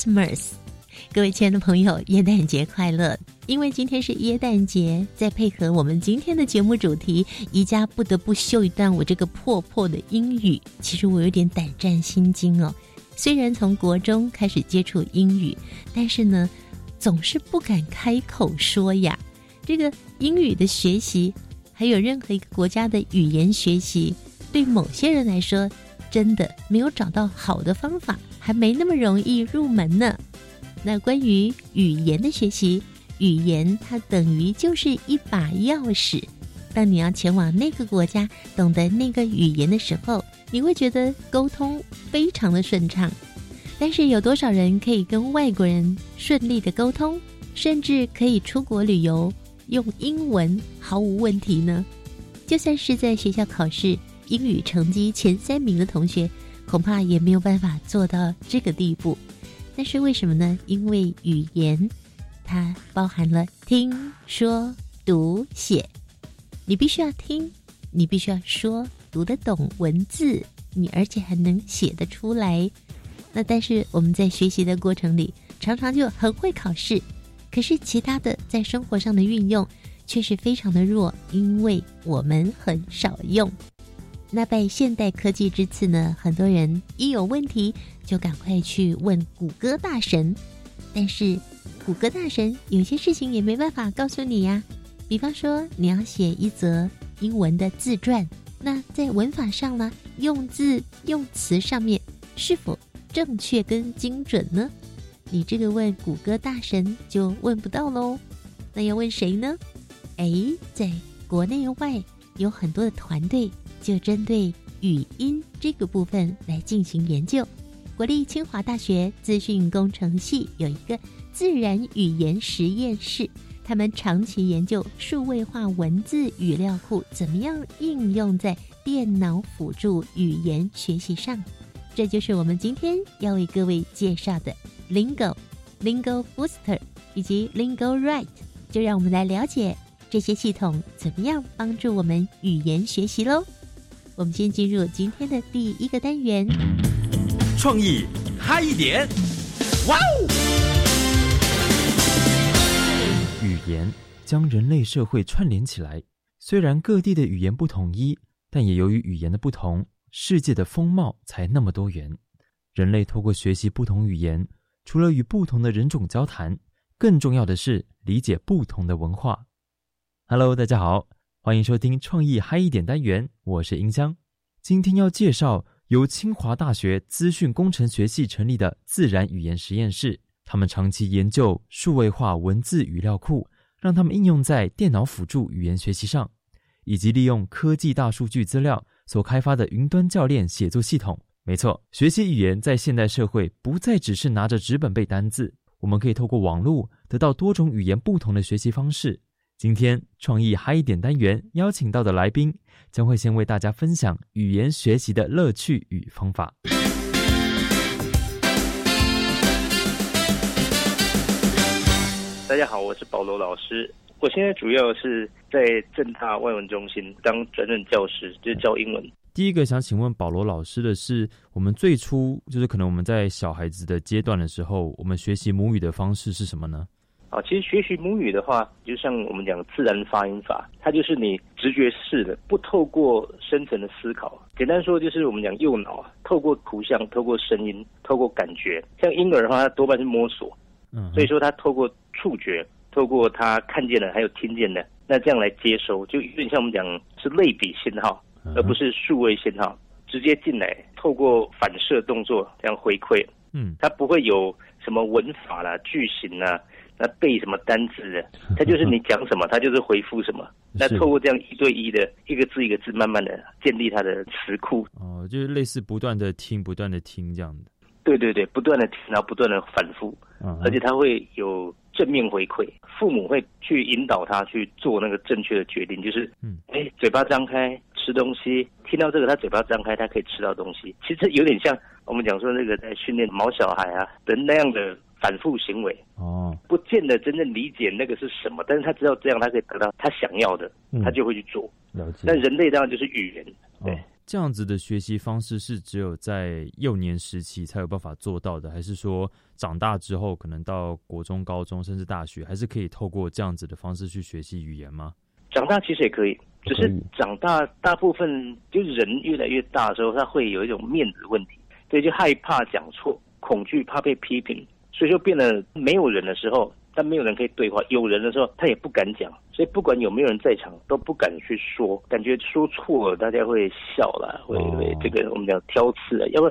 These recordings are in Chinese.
Christmas，各位亲爱的朋友，耶诞节快乐！因为今天是耶诞节，再配合我们今天的节目主题，宜家不得不秀一段我这个破破的英语。其实我有点胆战心惊哦。虽然从国中开始接触英语，但是呢，总是不敢开口说呀。这个英语的学习，还有任何一个国家的语言学习，对某些人来说，真的没有找到好的方法。还没那么容易入门呢。那关于语言的学习，语言它等于就是一把钥匙。当你要前往那个国家，懂得那个语言的时候，你会觉得沟通非常的顺畅。但是有多少人可以跟外国人顺利的沟通，甚至可以出国旅游用英文毫无问题呢？就算是在学校考试英语成绩前三名的同学。恐怕也没有办法做到这个地步，但是为什么呢？因为语言它包含了听说读写，你必须要听，你必须要说，读得懂文字，你而且还能写得出来。那但是我们在学习的过程里，常常就很会考试，可是其他的在生活上的运用却是非常的弱，因为我们很少用。那拜现代科技之赐呢，很多人一有问题就赶快去问谷歌大神，但是谷歌大神有些事情也没办法告诉你呀。比方说你要写一则英文的自传，那在文法上呢，用字用词上面是否正确跟精准呢？你这个问谷歌大神就问不到喽。那要问谁呢？哎，在国内外有很多的团队。就针对语音这个部分来进行研究。国立清华大学资讯工程系有一个自然语言实验室，他们长期研究数位化文字语料库怎么样应用在电脑辅助语言学习上。这就是我们今天要为各位介绍的 Lingo、Lingo Booster 以及 Lingo Write。就让我们来了解这些系统怎么样帮助我们语言学习喽。我们先进入今天的第一个单元，创意嗨一点，哇哦！语言将人类社会串联起来。虽然各地的语言不统一，但也由于语言的不同，世界的风貌才那么多元。人类透过学习不同语言，除了与不同的人种交谈，更重要的是理解不同的文化。Hello，大家好。欢迎收听创意嗨一点单元，我是音箱。今天要介绍由清华大学资讯工程学系成立的自然语言实验室。他们长期研究数位化文字语料库，让他们应用在电脑辅助语言学习上，以及利用科技大数据资料所开发的云端教练写作系统。没错，学习语言在现代社会不再只是拿着纸本背单字，我们可以透过网络得到多种语言不同的学习方式。今天创意嗨一点单元邀请到的来宾，将会先为大家分享语言学习的乐趣与方法。大家好，我是保罗老师，我现在主要是在正大外文中心当专任教师，就是教英文。第一个想请问保罗老师的是，我们最初就是可能我们在小孩子的阶段的时候，我们学习母语的方式是什么呢？啊，其实学习母语的话，就像我们讲自然发音法，它就是你直觉式的，不透过深层的思考。简单说，就是我们讲右脑啊，透过图像、透过声音、透过感觉。像婴儿的话，他多半是摸索，嗯，所以说他透过触觉，透过他看见的还有听见的，那这样来接收，就有点像我们讲是类比信号，而不是数位信号，直接进来，透过反射动作这样回馈，嗯，它不会有什么文法啦、句型啦。那背什么单字的，他就是你讲什么，他就是回复什么。那透过这样一对一的一个字一个字，慢慢的建立他的词库。哦，就是类似不断的听，不断的听这样的。对对对，不断的听，然后不断的反复，而且他会有正面回馈，父母会去引导他去做那个正确的决定，就是，嗯，哎，嘴巴张开吃东西，听到这个他嘴巴张开，他可以吃到东西。其实有点像我们讲说那个在训练毛小孩啊的那样的反复行为。哦，不见得真正理解那个是什么，但是他知道这样他可以得到他想要的，他就会去做。了解。但人类当然就是语言，对。这样子的学习方式是只有在幼年时期才有办法做到的，还是说长大之后可能到国中、高中甚至大学，还是可以透过这样子的方式去学习语言吗？长大其实也可以，只是长大大部分就是人越来越大的时候，他会有一种面子问题，对，就害怕讲错，恐惧怕被批评，所以就变得没有人的时候。但没有人可以对话，有人的时候他也不敢讲，所以不管有没有人在场，都不敢去说，感觉说错了大家会笑了，会会这个我们讲挑刺啊，要不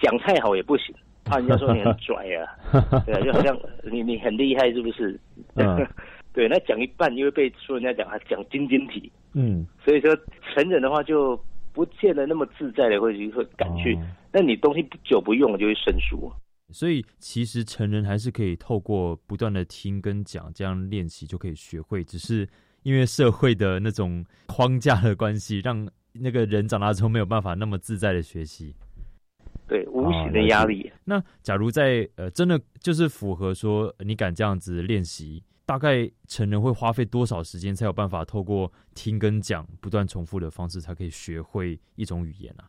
讲太好也不行，怕人家说你很拽啊，对啊，就好像你你很厉害是不是？对，那讲一半又会被说人家讲啊讲晶晶体，嗯，所以说成人的话就不见得那么自在的会去会敢去，那你东西不久不用就会生疏。所以，其实成人还是可以透过不断的听跟讲，这样练习就可以学会。只是因为社会的那种框架的关系，让那个人长大之后没有办法那么自在的学习。对，无形的压力。那假如在呃，真的就是符合说你敢这样子练习，大概成人会花费多少时间才有办法透过听跟讲不断重复的方式，才可以学会一种语言啊？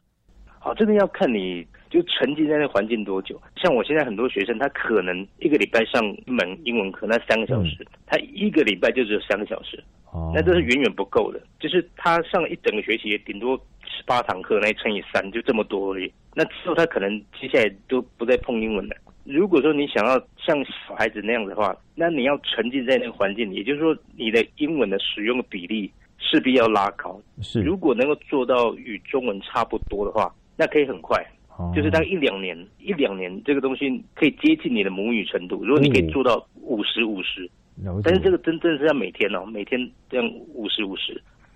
好，这个要看你就沉浸在那环境多久。像我现在很多学生，他可能一个礼拜上一门英文课，那三个小时，他一个礼拜就只有三个小时，哦那这是远远不够的。就是他上了一整个学期，顶多十八堂课，那乘以三就这么多而已。那之后他可能接下来都不再碰英文了。如果说你想要像小孩子那样的话，那你要沉浸在那个环境里，也就是说你的英文的使用比例势必要拉高。是，如果能够做到与中文差不多的话。那可以很快，就是大概一两年，一两年这个东西可以接近你的母语程度。如果你可以做到五十五十，但是这个真正是要每天哦，每天这样五十五十，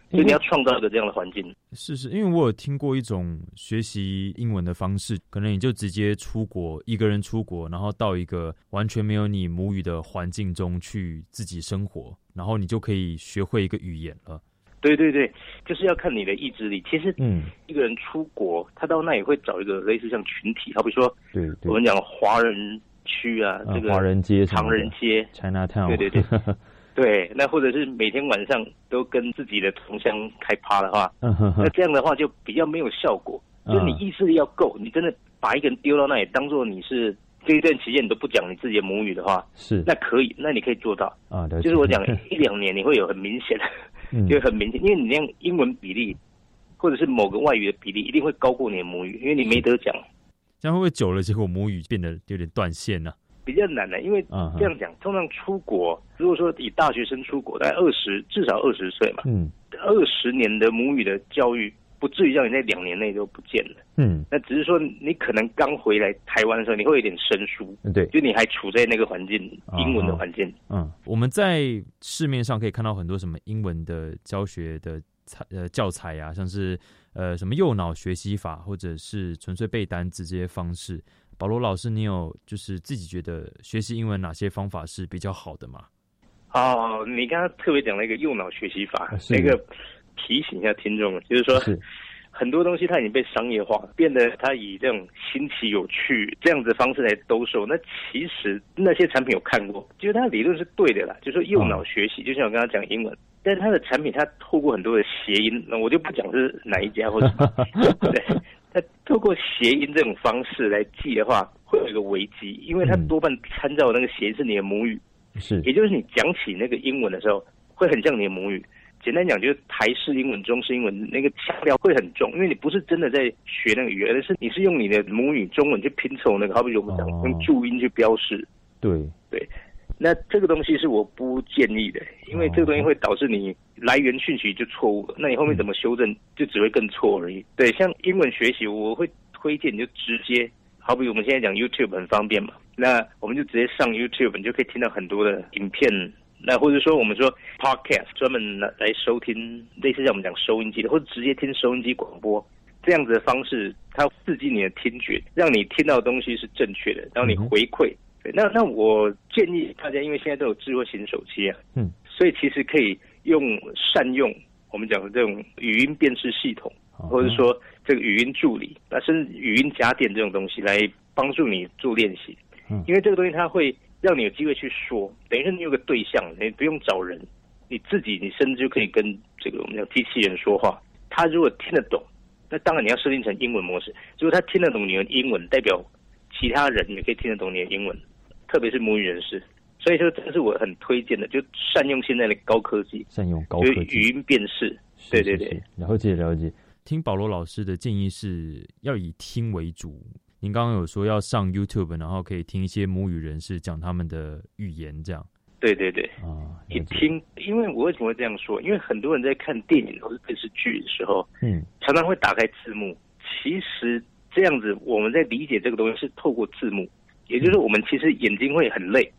所以你要创造一个这样的环境。是是，因为我有听过一种学习英文的方式，可能你就直接出国，一个人出国，然后到一个完全没有你母语的环境中去自己生活，然后你就可以学会一个语言了。对对对，就是要看你的意志力。其实，嗯，一个人出国，他到那也会找一个类似像群体，好比说，对，我们讲华人区啊，这个华人街、唐人街、China Town，对对对，对。那或者是每天晚上都跟自己的同乡开趴的话，那这样的话就比较没有效果。就你意志力要够，你真的把一个人丢到那里，当做你是这一段期间你都不讲你自己的母语的话，是那可以，那你可以做到啊。就是我讲 一两年，你会有很明显的。就很明显，因为你那样英文比例，或者是某个外语的比例，一定会高过你的母语，因为你没得讲。这样会不会久了，结果母语变得有点断线呢？比较难的，因为这样讲，通常出国，如果说以大学生出国，大概二十至少二十岁嘛，嗯，二十年的母语的教育。不至于让你在两年内都不见了。嗯，那只是说你可能刚回来台湾的时候，你会有点生疏。对，就你还处在那个环境，英文的环境。嗯，我们在市面上可以看到很多什么英文的教学的材呃教材啊，像是呃什么右脑学习法，或者是纯粹背单词这些方式。保罗老师，你有就是自己觉得学习英文哪些方法是比较好的吗？哦，你刚刚特别讲了一个右脑学习法，那个。提醒一下听众，就是说，很多东西它已经被商业化，变得它以这种新奇有趣这样子方式来兜售。那其实那些产品有看过，就是它理论是对的啦，就是说右脑学习，就像我刚刚讲英文，但是它的产品它透过很多的谐音，那我就不讲是哪一家或者什么，对，它透过谐音这种方式来记的话，会有一个危机，因为它多半参照那个谐音是你的母语，是，也就是你讲起那个英文的时候，会很像你的母语。简单讲，就是台式英文、中式英文那个腔调会很重，因为你不是真的在学那个语言，而是你是用你的母语中文去拼凑那个，好比我们讲用注音去标示。对对，那这个东西是我不建议的，因为这个东西会导致你来源讯息就错误了，那你后面怎么修正就只会更错而已。对，像英文学习，我会推荐你就直接好比我们现在讲 YouTube 很方便嘛，那我们就直接上 YouTube，你就可以听到很多的影片。那或者说我们说 Podcast 专门来来收听，类似像我们讲收音机的，或者直接听收音机广播这样子的方式，它刺激你的听觉，让你听到的东西是正确的，然后你回馈。对，那那我建议大家，因为现在都有智慧型手机啊，嗯，所以其实可以用善用我们讲的这种语音辨识系统，或者说这个语音助理，那甚至语音家电这种东西来帮助你做练习。嗯因为这个东西它会让你有机会去说，等于是你有个对象，你不用找人，你自己你甚至就可以跟这个我们讲机器人说话。他如果听得懂，那当然你要设定成英文模式。如果他听得懂你的英文，代表其他人也可以听得懂你的英文，特别是母语人士。所以说，这是我很推荐的，就善用现在的高科技，善用高就是科技，语音辨识。是对对对了解了解。听保罗老师的建议是要以听为主。您刚刚有说要上 YouTube，然后可以听一些母语人士讲他们的语言，这样。对对对。啊，一，听，因为我为什么会这样说？因为很多人在看电影或者电视剧的时候，嗯。常常会打开字幕。其实这样子，我们在理解这个东西是透过字幕，也就是，我们其实眼睛会很累，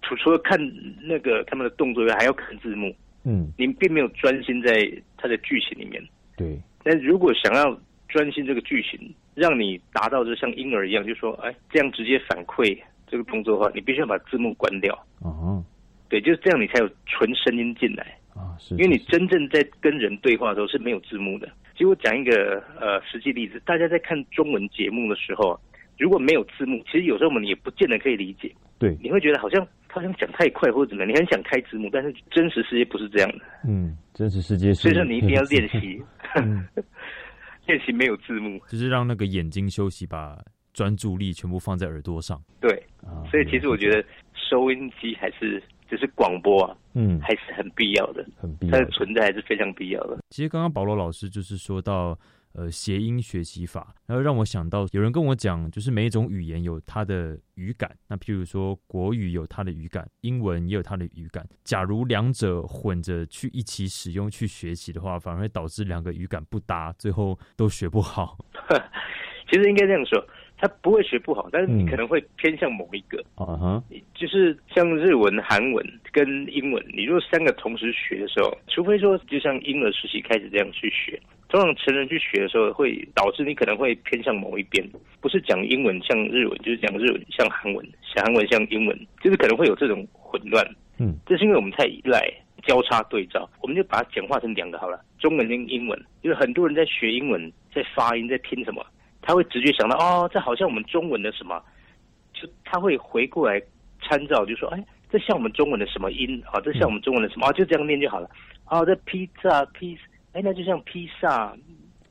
除除了看那个他们的动作以外，还要看字幕，嗯，您并没有专心在它的剧情里面。对，但如果想要专心这个剧情，让你达到就像婴儿一样，就说哎，这样直接反馈这个动作的话，你必须要把字幕关掉。哦对，就是这样，你才有纯声音进来。啊是，因为你真正在跟人对话的时候是没有字幕的。其实我讲一个呃实际例子，大家在看中文节目的时候，如果没有字幕，其实有时候我们也不见得可以理解。对，你会觉得好像他好像讲太快或者怎么样，你很想开字幕，但是真实世界不是这样的，嗯，真实世界是，所以说你一定要练习 嗯，练习没有字幕。就是让那个眼睛休息，把专注力全部放在耳朵上对，所以其实我觉得收音机还是就是广播啊，嗯，还是很必要的，很必要。它的存在还是非常必要的。其实刚刚保罗老师就是说到呃谐音学习法，然后让我想到有人跟我讲，就是每一种语言有它的语感。那譬如说国语有它的语感，英文也有它的语感。假如两者混着去一起使用去学习的话，反而会导致两个语感不搭，最后都学不好。其实应该这样说，他不会学不好，但是你嗯可能会偏向某一个。啊哈，就是像日文、韩文跟英文，你如果三个同时学的时候，除非说就像婴儿时期开始这样去学，通常成人去学的时候，会导致你可能会偏向某一边，不是讲英文像日文，就是讲日文像韩文，讲韩文像英文，就是可能会有这种混乱。嗯，这是因为我们太依赖交叉对照，我们就把它简化成两个好了，中文跟英文。因为很多人在学英文，在发音，在拼什么，他会直觉想到哦，这好像我们中文的什么，就他会回过来参照，就说哎，这像我们中文的什么音啊？这像我们中文的什么啊？就这样念就好了。啊，这披萨披，哎，那就像披萨，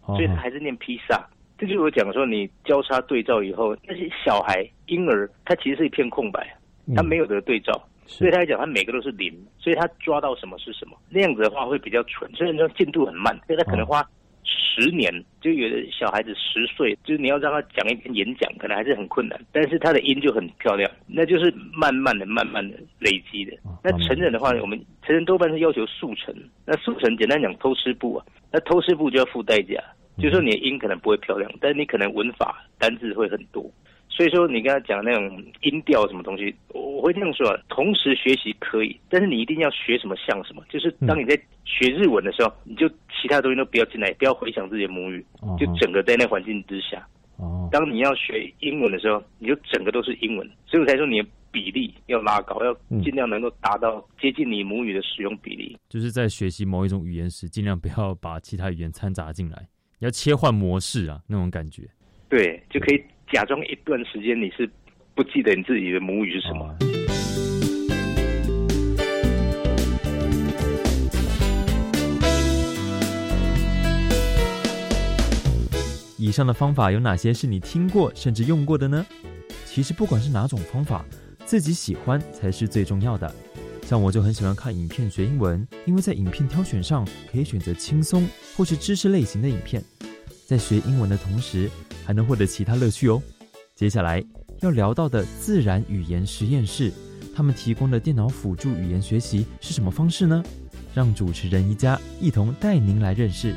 所以他还是念披萨。这就是我讲说，你交叉对照以后，那些小孩婴儿他其实是一片空白，他没有，有得对照。嗯是对他来讲，他每个都是零，所以他抓到什么是什么。那样子的话会比较蠢，所以说进度很慢，所以他可能花十年。就有的小孩子十岁，就是你要让他讲一篇演讲，可能还是很困难，但是他的音就很漂亮，那就是慢慢的、慢慢的累积的哦。那成人的话，我们成人多半是要求速成，那速成简单讲偷师步啊，那偷师步就要付代价，就是说你的音可能不会漂亮，但是你可能文法单字会很多。所以说，你跟他讲那种音调什么东西，我我会这样说啊，同时学习可以，但是你一定要学什么像什么。就是当你在学日文的时候，你就其他东西都不要进来，不要回想自己的母语，哦就整个在那环境之下。哦，当你要学英文的时候，你就整个都是英文，所以我才说你的比例要拉高，要嗯尽量能够达到接近你母语的使用比例。就是在学习某一种语言时，尽量不要把其他语言掺杂进来，要切换模式啊，那种感觉。对，就可以假装一段时间你是不记得你自己的母语是什么。哦以上的方法有哪些是你听过甚至用过的呢？其实不管是哪种方法，自己喜欢才是最重要的。像我就很喜欢看影片学英文，因为在影片挑选上可以选择轻松或是知识类型的影片，在学英文的同时还能获得其他乐趣哦。接下来要聊到的自然语言实验室，他们提供的电脑辅助语言学习是什么方式呢？让主持人一家一同带您来认识。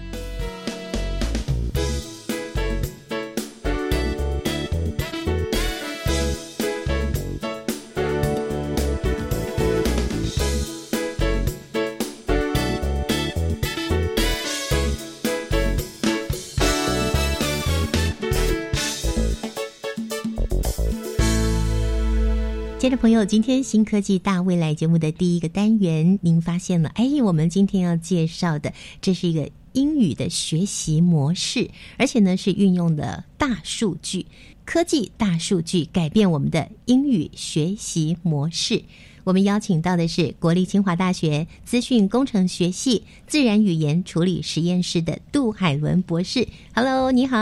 亲爱的朋友，今天新科技大未来节目的第一个单元，您发现了？哎，我们今天要介绍的，这是一个英语的学习模式，而且呢是运用的大数据科技，大数据改变我们的英语学习模式。我们邀请到的是国立清华大学资讯工程学系自然语言处理实验室的杜海伦博士。Hello，你好。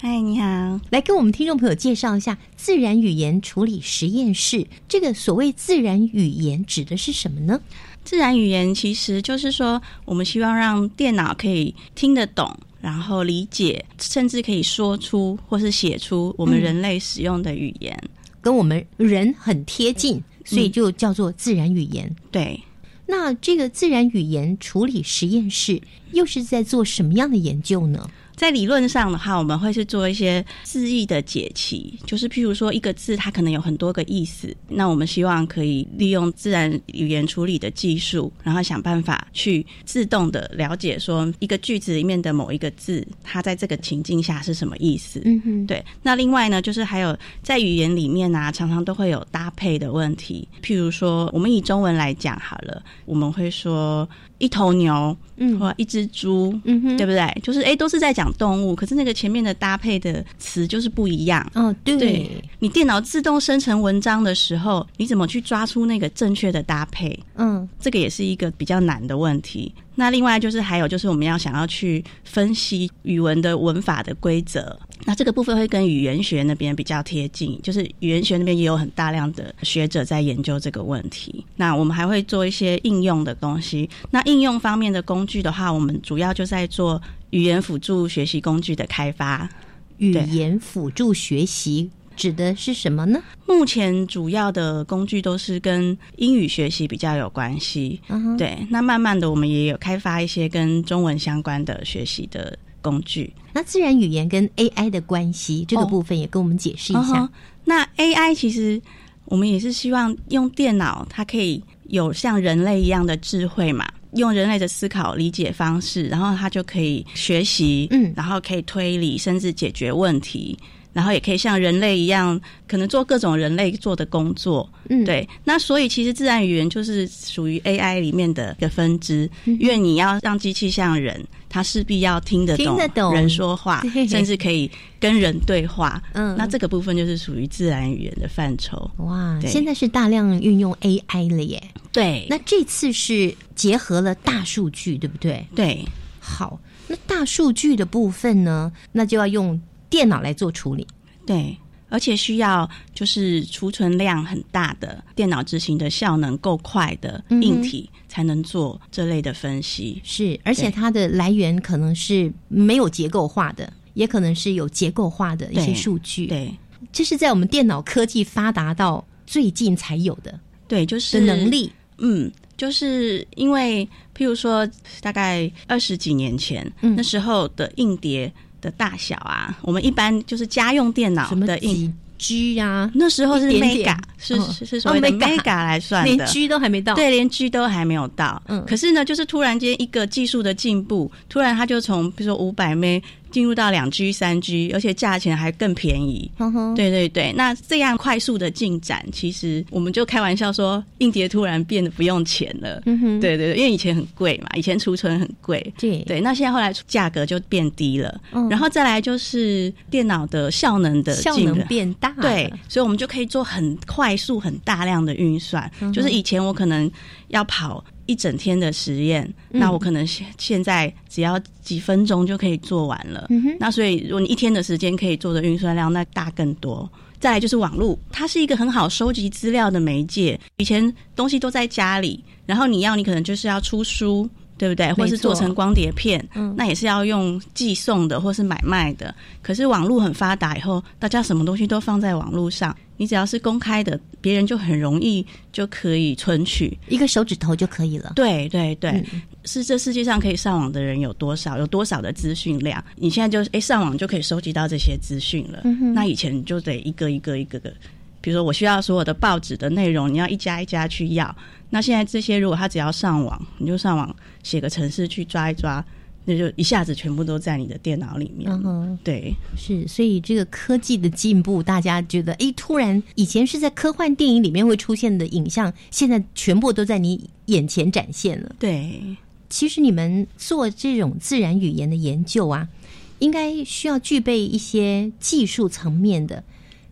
嗨，你好。来跟我们听众朋友介绍一下自然语言处理实验室。这个所谓自然语言指的是什么呢？自然语言其实就是说，我们希望让电脑可以听得懂，然后理解，甚至可以说出或是写出我们人类使用的语言，跟我们人很贴近。所以就叫做自然语言。对，那这个自然语言处理实验室又是在做什么样的研究呢？在理论上的话，我们会是做一些字义的解析，就是譬如说一个字它可能有很多个意思，那我们希望可以利用自然语言处理的技术，然后想办法去自动的了解说一个句子里面的某一个字，它在这个情境下是什么意思。嗯哼，对。那另外呢，就是还有在语言里面啊，常常都会有搭配的问题，譬如说我们以中文来讲好了，我们会说一头牛，嗯，或一只猪，嗯哼，对不对？就是哎，都是在讲。动物，可是那个前面的搭配的词就是不一样。哦，对，你电脑自动生成文章的时候，你怎么去抓出那个正确的搭配？嗯，这个也是一个比较难的问题。那另外就是还有就是我们要想要去分析语文的文法的规则，那这个部分会跟语言学那边比较贴近，就是语言学那边也有很大量的学者在研究这个问题。那我们还会做一些应用的东西。那应用方面的工具的话，我们主要就在做语言辅助学习工具的开发。语言辅助学习。指的是什么呢？目前主要的工具都是跟英语学习比较有关系。对，那慢慢的我们也有开发一些跟中文相关的学习的工具。那自然语言跟 AI 的关系这个部分也跟我们解释一下。那 AI 其实我们也是希望用电脑，它可以有像人类一样的智慧嘛，用人类的思考理解方式，然后它就可以学习，嗯，然后可以推理，甚至解决问题。然后也可以像人类一样，可能做各种人类做的工作。嗯，对。那所以其实自然语言就是属于 AI 里面的一个分支，因为你要让机器像人，它势必要听得懂人说话，甚至可以跟人对话。嗯，那这个部分就是属于自然语言的范畴。哇，现在是大量运用 AI 了耶。对。那这次是结合了大数据，对不对？对。好，那大数据的部分呢？那就要用。电脑来做处理，对，而且需要就是储存量很大的电脑执行的效能够快的硬体，才能做这类的分析。是，而且它的来源可能是没有结构化的，也可能是有结构化的一些数据。对，这是在我们电脑科技发达到最近才有的。对，就是能力。嗯，就是因为譬如说，大概二十几年前，那时候的硬碟。的大小啊，我们一般就是家用电脑的硬 G 呀，那时候是 mega，是是是所谓的 mega 来算的，连 G 都还没到，对，连 G 都还没有到。嗯，可是呢，就是突然间一个技术的进步，突然它就从比如说五百 m 进入到两 G、三 G，而且价钱还更便宜。对对对，那这样快速的进展，其实我们就开玩笑说，硬碟突然变得不用钱了。嗯哼，对对对，因为以前很贵嘛，以前储存很贵。对对，那现在后来价格就变低了。嗯，然后再来就是电脑的效能的效能变大，对，所以我们就可以做很快速、很大量的运算。就是以前我可能要跑。一整天的实验，那我可能现现在只要几分钟就可以做完了。那所以，如果你一天的时间可以做的运算量，那大更多。再来就是网络，它是一个很好收集资料的媒介。以前东西都在家里，然后你要，你可能就是要出书。对不对？或是做成光碟片，那也是要用寄送的，或是买卖的。可是网络很发达以后，大家什么东西都放在网络上，你只要是公开的，别人就很容易就可以存取，一个手指头就可以了。对对对，是这世界上可以上网的人有多少？有多少的资讯量？你现在就哎上网就可以收集到这些资讯了。那以前就得一个一个一个个，比如说我需要所有的报纸的内容，你要一家一家去要。那现在这些，如果他只要上网，你就上网写个程式去抓一抓，那就一下子全部都在你的电脑里面。嗯哼，对，是，所以这个科技的进步，大家觉得，哎，突然以前是在科幻电影里面会出现的影像，现在全部都在你眼前展现了。对，其实你们做这种自然语言的研究啊，应该需要具备一些技术层面的，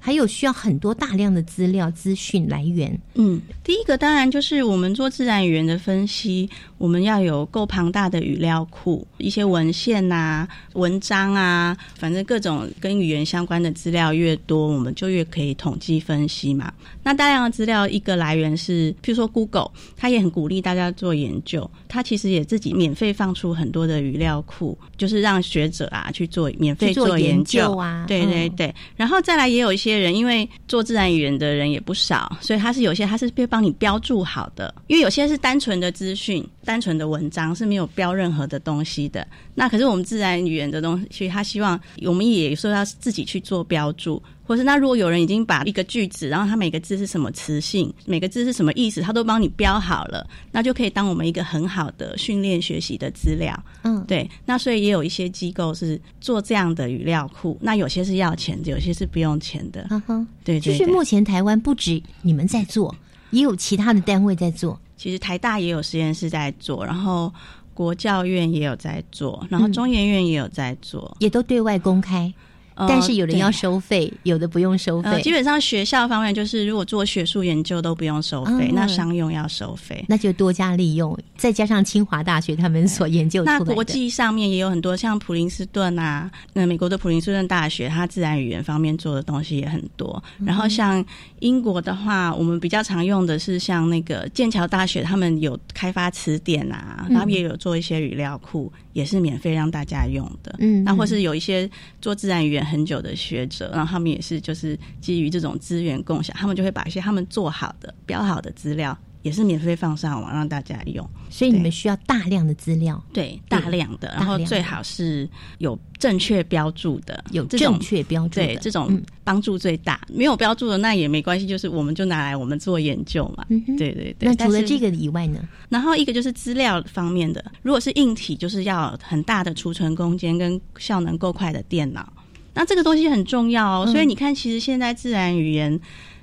还有需要很多大量的资料资讯来源。嗯，第一个当然就是我们做自然语言的分析，我们要有够庞大的语料库，一些文献呐、文章啊，反正各种跟语言相关的资料越多，我们就越可以统计分析嘛。那大量的资料，一个来源是，譬如说 Google，它也很鼓励大家做研究，它其实也自己免费放出很多的语料库，就是让学者啊去做免费做研研究啊。对对嗯。对，然后再来也有一些人，因为做自然语言的人也不少，所以他是有些他是被帮你标注好的，因为有些是单纯的资讯、单纯的文章是没有标任何的东西的。那可是我们自然语言的东西，他希望我们也说要自己去做标注。或是那如果有人已经把一个句子，然后它每个字是什么词性，每个字是什么意思，他都帮你标好了，那就可以当我们一个很好的训练学习的资料。嗯，对，那所以也有一些机构是做这样的语料库，那有些是要钱的，有些是不用钱的。嗯哼，对对对就是目前台湾不止你们在做，也有其他的单位在做。其实台大也有实验室在做，然后国教院也有在做，然后嗯中研院也有在做，也都对外公开，呃但是有的要收费，有的不用收呃，费基。本上学校方面就是，如果做学术研究都不用收费，嗯那商用要收费。那就多加利用，再加上清华大学他们所研究出来的，那国际上面也有很多，像普林斯顿啊，那美国的普林斯顿大学，它自然语言方面做的东西也很多。然后像英国的话，我们比较常用的是像那个剑桥大学，他们有开发词典啊，嗯然后也有做一些语料库，也是免费让大家用的。嗯那或是有一些做自然语言很久的学者，然后他们也是就是基于这种资源共享，他们就会把一些他们做好的、标好的资料，也是免费放上网让大家用。所以你们需要大量的资料，对，大量的，然后最好是有正确标注的，有正确标注的，对这种嗯帮助最大。没有标注的那也没关系，就是我们就拿来我们做研究嘛。嗯对对对。那除了这个以外呢？然后一个就是资料方面的，如果是硬体，就是要很大的储存空间跟效能够快的电脑。那这个东西很重要哦，嗯所以你看，其实现在自然语言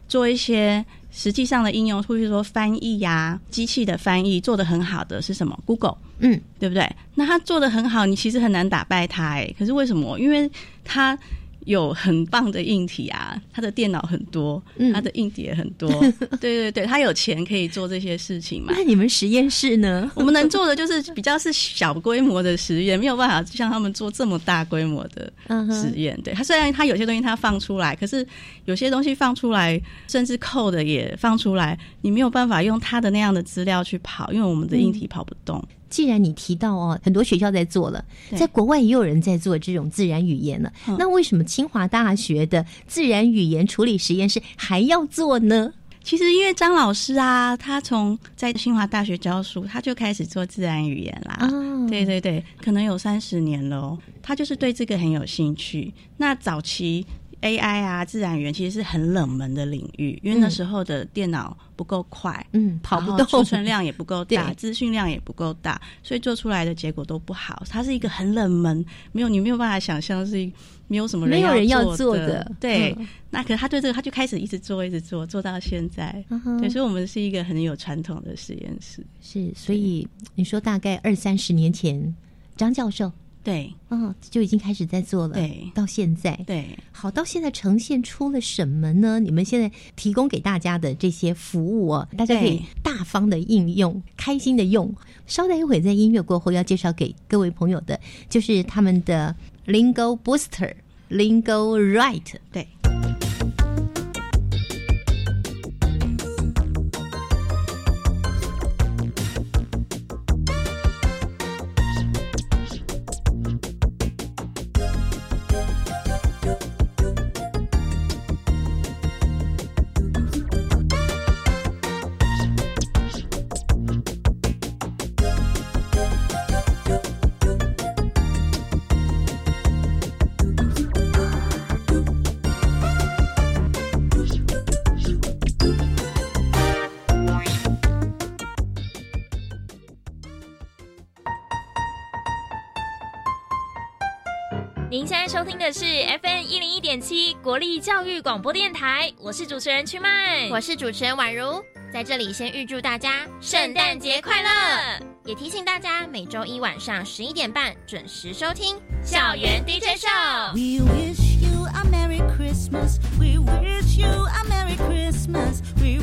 做一些实际上的应用，或是说翻译呀、机器的翻译做的很好的是什么？Google，嗯，对不对？那它做的很好，你其实很难打败它哎。可是为什么？因为它有很棒的硬体啊，他的电脑很多，他的硬体也很多，对对对，他有钱可以做这些事情嘛。那你们实验室呢？我们能做的就是比较是小规模的实验，没有办法像他们做这么大规模的实验。对他虽然他有些东西他放出来，可是有些东西放出来，甚至扣的也放出来，你没有办法用他的那样的资料去跑，因为我们的硬体跑不动。既然你提到哦，很多学校在做了，在国外也有人在做这种自然语言了。嗯那为什么清华大学的自然语言处理实验室还要做呢？其实因为张老师啊，他从在清华大学教书，他就开始做自然语言啦。哦对对对，可能有三十年了哦。他就是对这个很有兴趣。那早期 AI 啊，自然语言其实是很冷门的领域，因为那时候的电脑不够快，嗯，跑不动，储存量也不够大，资讯量也不够大，所以做出来的结果都不好。它是一个很冷门，没有你没有办法想象是没有什么人没有人要做做的对，嗯那可是他对这个他就开始一直做，一直做，做到现在。对，所以我们是一个很有传统的实验室。是，所以你说大概二三十年前，张教授对嗯就已经开始在做了，对到现在，对，好，到现在呈现出了什么呢？你们现在提供给大家的这些服务哦，大家可以大方的应用，开心的用。稍待一会，在音乐过后要介绍给各位朋友的，就是他们的 Lingo Booster、Lingo Right。对。的是 FM 一零一点七国立教育广播电台，我是主持人曲曼，我是主持人宛如，在这里先预祝大家圣诞节快乐，也提醒大家每周一晚上十一点半准时收听校园 DJ 秀。We wish you a Merry Christmas. We wish you a Merry Christmas. We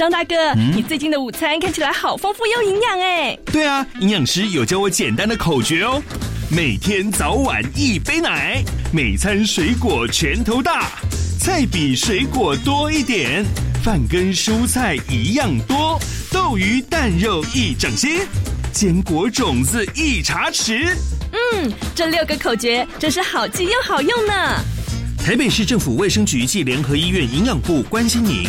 张大哥，你最近的午餐看起来好丰富又营养哎。对啊，营养师有教我简单的口诀哦：每天早晚一杯奶，每餐水果拳头大，菜比水果多一点，饭跟蔬菜一样多，豆鱼蛋肉一整心，坚果种子一茶匙。嗯，这六个口诀真是好记又好用呢。台北市政府卫生局暨联合医院营养部关心您。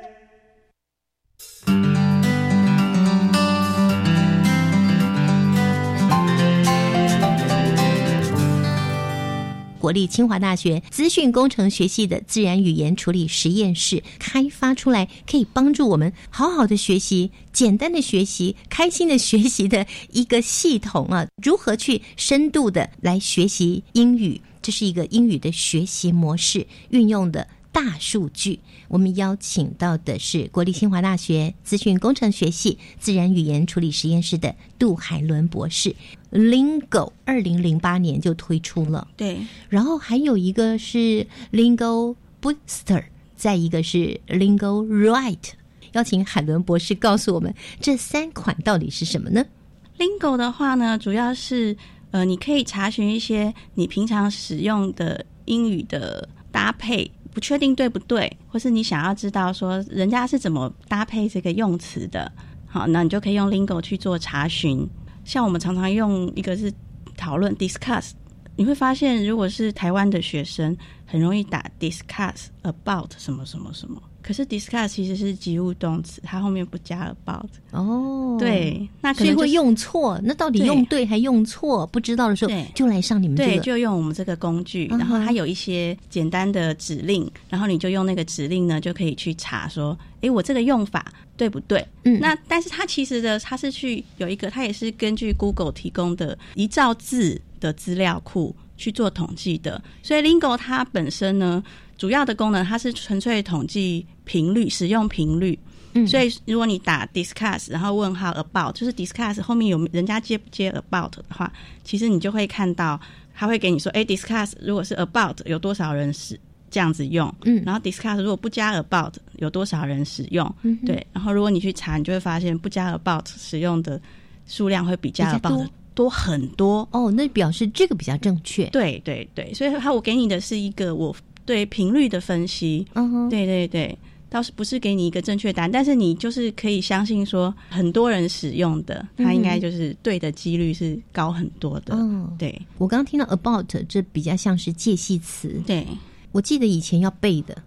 国立清华大学资讯工程学系的自然语言处理实验室开发出来，可以帮助我们好好的学习、简单的学习、开心的学习的一个系统啊！如何去深度的来学习英语？这是一个英语的学习模式运用的。大数据，我们邀请到的是国立清华大学资讯工程学系自然语言处理实验室的杜海伦博士。Lingo 二零零八年就推出了，对，然后还有一个是 Lingo Booster，再一个是 Lingo Right。邀请海伦博士告诉我们这三款到底是什么呢？Lingo 的话呢，主要是呃，你可以查询一些你平常使用的英语的搭配。不确定对不对，或是你想要知道说人家是怎么搭配这个用词的，好，那你就可以用 Lingo 去做查询。像我们常常用一个是讨论 discuss，你会发现如果是台湾的学生，很容易打 discuss about 什么什么什么。可是 discuss 其实是及物动词，它后面不加 about 哦。对，那所以会用错。那到底用对还用错？不知道的时候，就来上你们这个，就用我们这个工具。然后它有一些简单的指令，然后你就用那个指令呢，就可以去查说，哎，我这个用法对不对？嗯。那但是它其实的，它是去有一个，它也是根据 Google 提供的一兆字的资料库去做统计的。所以 Lingo 它本身呢。主要的功能，它是纯粹统计频率，使用频率。嗯，所以如果你打 discuss，然后问号 about，就是 discuss 后面有人家接不接 about 的话，其实你就会看到，他会给你说，哎，discuss 如果是 about 有多少人使这样子用，嗯，然后 discuss 如果不加 about 有多少人使用，嗯，对，然后如果你去查，你就会发现不加 about 使用的数量会比加 about 多很多。哦，那表示这个比较正确。对对对，所以他我给你的是一个我。对频率的分析，嗯哼，对对对，倒是不是给你一个正确答案，但是你就是可以相信说，很多人使用的，它应该就是对的几率是高很多的。嗯，对我刚刚听到 about，这比较像是介系词。对，我记得以前要背的，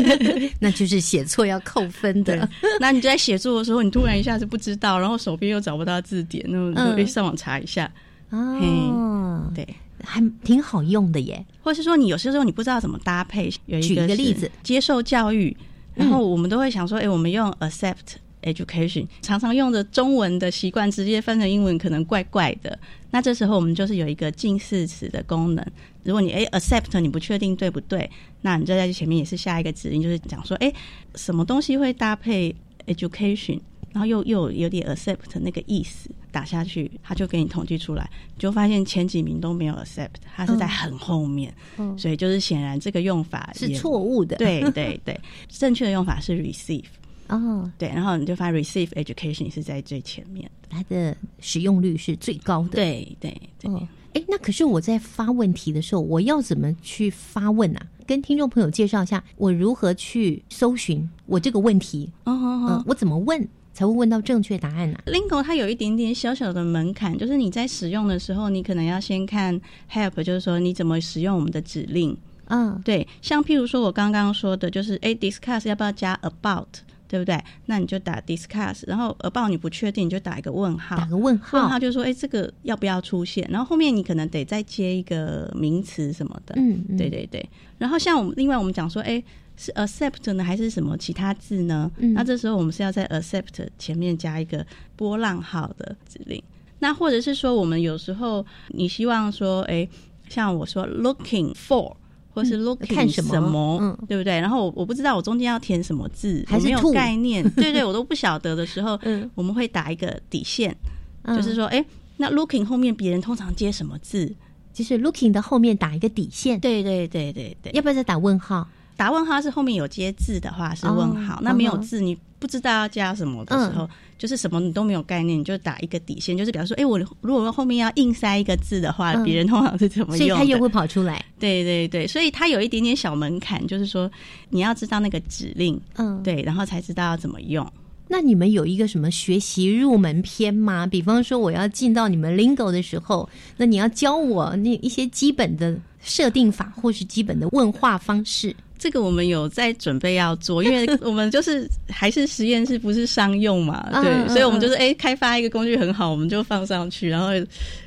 那就是写错要扣分的。那你在写作的时候，你突然一下子不知道，然后手边又找不到字典，那么就可以上网查一下。哦，对。还挺好用的耶，或是说你有些时候你不知道怎么搭配，有举一个例子，接受教育，然后我们都会想说，哎，我们用 accept education，常常用的中文的习惯直接翻成英文可能怪怪的，那这时候我们就是有一个近似词的功能，如果你哎 accept 你不确定对不对，那你就在前面也是下一个指令，就是讲说，哎，什么东西会搭配 education，然后又又有点 accept 那个意思。打下去，他就给你统计出来，你就发现前几名都没有 accept，它是在很后面，嗯所以就是显然这个用法是也错误的对对对，正确的用法是 receive，哦，对，然后你就发现 receive education 是在最前面，它的使用率是最高的。对对对。哦，哎，那可是我在发问题的时候，我要怎么去发问啊？跟听众朋友介绍一下，我如何去搜寻我这个问题？哦我怎么问才会问到正确答案呢、Lingo 它有一点点小小的门槛，就是你在使用的时候，你可能要先看 help，就是说你怎么使用我们的指令。嗯，对，像譬如说我刚刚说的，就是诶 discuss 要不要加 about，对不对？那你就打 discuss，然后 about 你不确定，你就打一个问号，打个问号问号就是说，诶，这个要不要出现？然后后面你可能得再接一个名词什么的。嗯嗯对对对。然后像我们另外我们讲说，哎，是 accept 呢，还是什么其他字呢？嗯那这时候我们是要在 accept 前面加一个波浪号的指令。那或者是说，我们有时候你希望说，诶，像我说 looking for。或是嗯 looking 看什么对不对？然后我我不知道我中间要填什么字，我没有还是概念，对对，我都不晓得的时候，嗯。我们会打一个底线，嗯。就是说，哎，那 looking 后面别人通常接什么字？就是 looking 的后面打一个底线，对对对对对，要不要再打问号？打问号是后面有接字的话是问号，哦那没有字你不知道要加什么的时候，就是什么你都没有概念，你就打一个底线，就是比方说，哎，我如果后面要硬塞一个字的话，嗯别人通常是怎么用的？所以它又会跑出来。对对对，所以它有一点点小门槛，就是说你要知道那个指令，嗯，对，然后才知道要怎么用。那你们有一个什么学习入门篇吗？比方说，我要进到你们 Lingo 的时候，那你要教我那一些基本的设定法，或是基本的问话方式。这个我们有在准备要做，因为我们就是还是实验室，不是商用嘛，对，所以我们就是哎、开发一个工具很好，我们就放上去，然后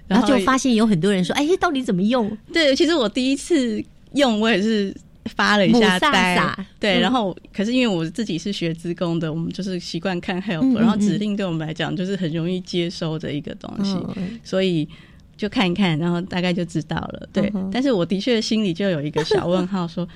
然后就发现有很多人说：“哎，到底怎么用？对，其实我第一次用，我也是发了一下呆，萨对，嗯。然后可是因为我自己是学资工的，我们就是习惯看 help，、嗯嗯然后指令对我们来讲就是很容易接收的一个东西，嗯。所以就看一看，然后大概就知道了。对，嗯但是我的确心里就有一个小问号，说，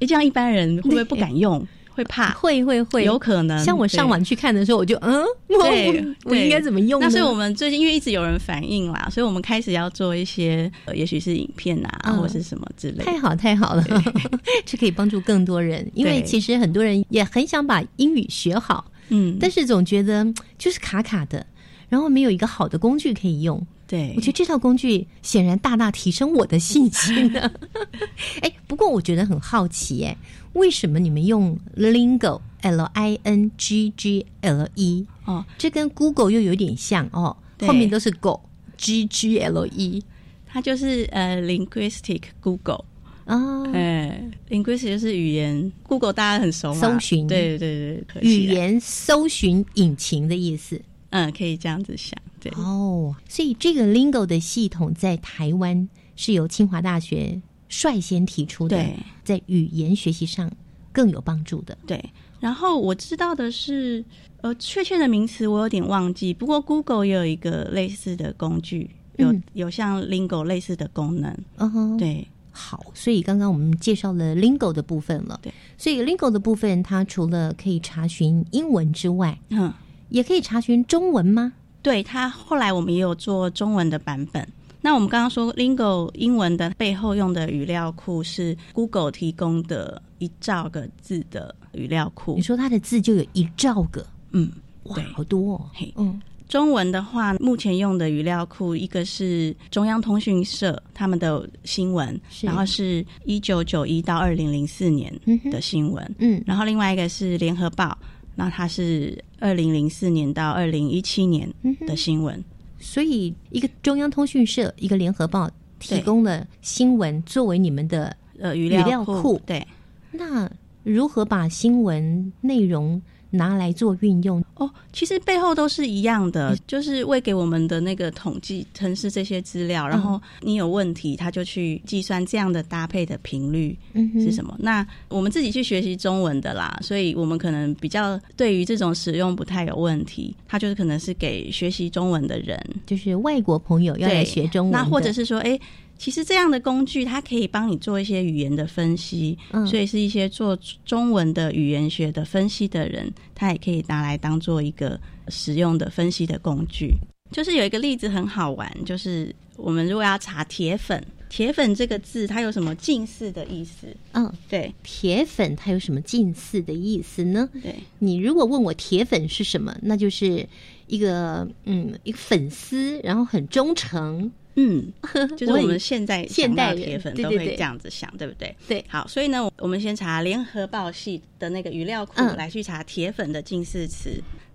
诶，这样一般人会不会不敢用？会怕？会会会，有可能。像我上网去看的时候，我就嗯，我对，我我应该怎么用呢？那所以我们最近因为一直有人反映啦，所以我们开始要做一些，呃也许是影片啊，嗯或是什么之类的。太好太好了，这可以帮助更多人。因为其实很多人也很想把英语学好，嗯，但是总觉得嗯就是卡卡的，然后没有一个好的工具可以用。对我觉得这套工具显然大大提升我的信心呢。哎，不过我觉得很好奇，哎，为什么你们用 Lingo L I N G G L E？哦，这跟 Google 又有点像哦，对后面都是 Go G G L E 它就是呃，linguistic Google。啊。哎，linguistic 就是语言，Google 大家很熟嘛，搜寻对对对，语，言搜寻引擎的意思嗯，可以这样子想，对，哦。所以这个 Lingo 的系统在台湾是由清华大学率先提出的对，在语言学习上更有帮助的。对。然后我知道的是，呃，确切的名词我有点忘记，不过 Google 也有一个类似的工具，有、嗯有像 Lingo 类似的功能，嗯哼，对好，所以刚刚我们介绍了 Lingo 的部分了。对，所以 Lingo 的部分，它除了可以查询英文之外，嗯，也可以查询中文吗？对。它后来我们也有做中文的版本。那我们刚刚说 Lingo 英文的背后用的语料库是 Google 提供的一兆个字的语料库你，说它的字就有一兆个，嗯，哇，好多哦。嘿嗯中文的话，目前用的语料库，一个是中央通讯社他们的新闻，然后是一九九一到二零零四年的新闻，嗯然后另外一个是联合报，那它是二零零四年到二零一七年的新闻。所以一个中央通讯社，一个联合报提供了新闻作为你们的呃语料库。对那如何把新闻内容拿来做运用？哦，其实背后都是一样的，就是为给我们的那个统计城市这些资料，然后你有问题，他就去计算这样的搭配的频率是什么。那我们自己去学习中文的啦，所以我们可能比较对于这种使用不太有问题。他就是可能是给学习中文的人就是外国朋友要来学中文，那或者是说，哎。其实这样的工具，它可以帮你做一些语言的分析，嗯所以是一些做中文的语言学的分析的人，他也可以拿来当做一个使用的分析的工具。就是有一个例子很好玩，就是我们如果要查铁粉，铁粉这个字它有什么近似的意思？嗯，对，铁粉它有什么近似的意思呢？对你如果问我铁粉是什么，那就是一个嗯一个粉丝，然后很忠诚。嗯，就是我们现在现代铁粉都会这样子想，对不对？对，好，所以呢，我们先查联合报系的那个语料库嗯来去查铁粉的近似词。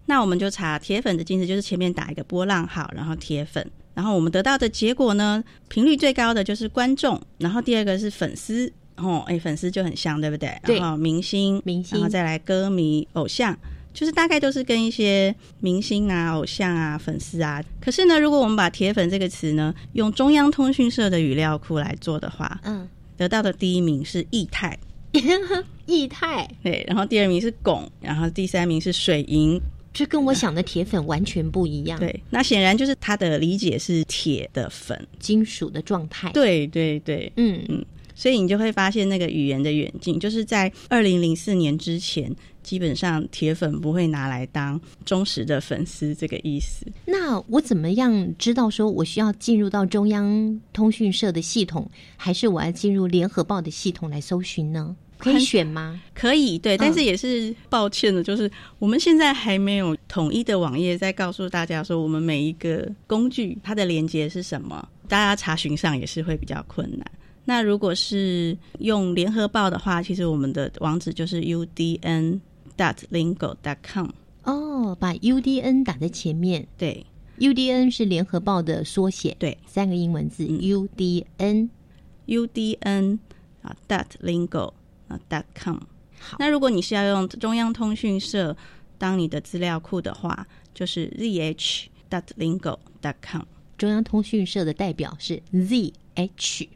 那我们就查铁粉的近似，就是前面打一个波浪号，然后铁粉，然后我们得到的结果呢，频率最高的就是观众，然后第二个是粉丝。哦，哎，粉丝就很像，对不对？对然后明星，明星然后再来歌迷、偶像，就是大概都是跟一些明星啊、偶像啊、粉丝啊。可是呢，如果我们把“铁粉”这个词呢，用中央通讯社的语料库来做的话，嗯，得到的第一名是液态，液态，对，然后第二名是汞，然后第三名是水银。这跟我想的铁粉完全不一样。，对，那显然就是他的理解是铁的粉，金属的状态。，对对对，嗯嗯，所以你就会发现那个语言的远近，就是在二零零四年之前，基本上铁粉不会拿来当忠实的粉丝这个意思。那我怎么样知道说我需要进入到中央通讯社的系统，还是我要进入联合报的系统来搜寻呢？可以选吗？可以，对，但是嗯也是抱歉的，就是我们现在还没有统一的网页在告诉大家说，我们每一个工具它的连接是什么，大家查询上也是会比较困难。那如果是用联合报的话，其实我们的网址就是 udn dot lingo dot com。哦，把 UDN 打在前面。对，UDN 是联合报的缩写，对，三个英文字、嗯 UDN。udn 啊 dot lingo 啊 dot com。好，那如果你是要用中央通讯社当你的资料库的话，就是 zh dot lingo dot com。中央通讯社的代表是 ZH，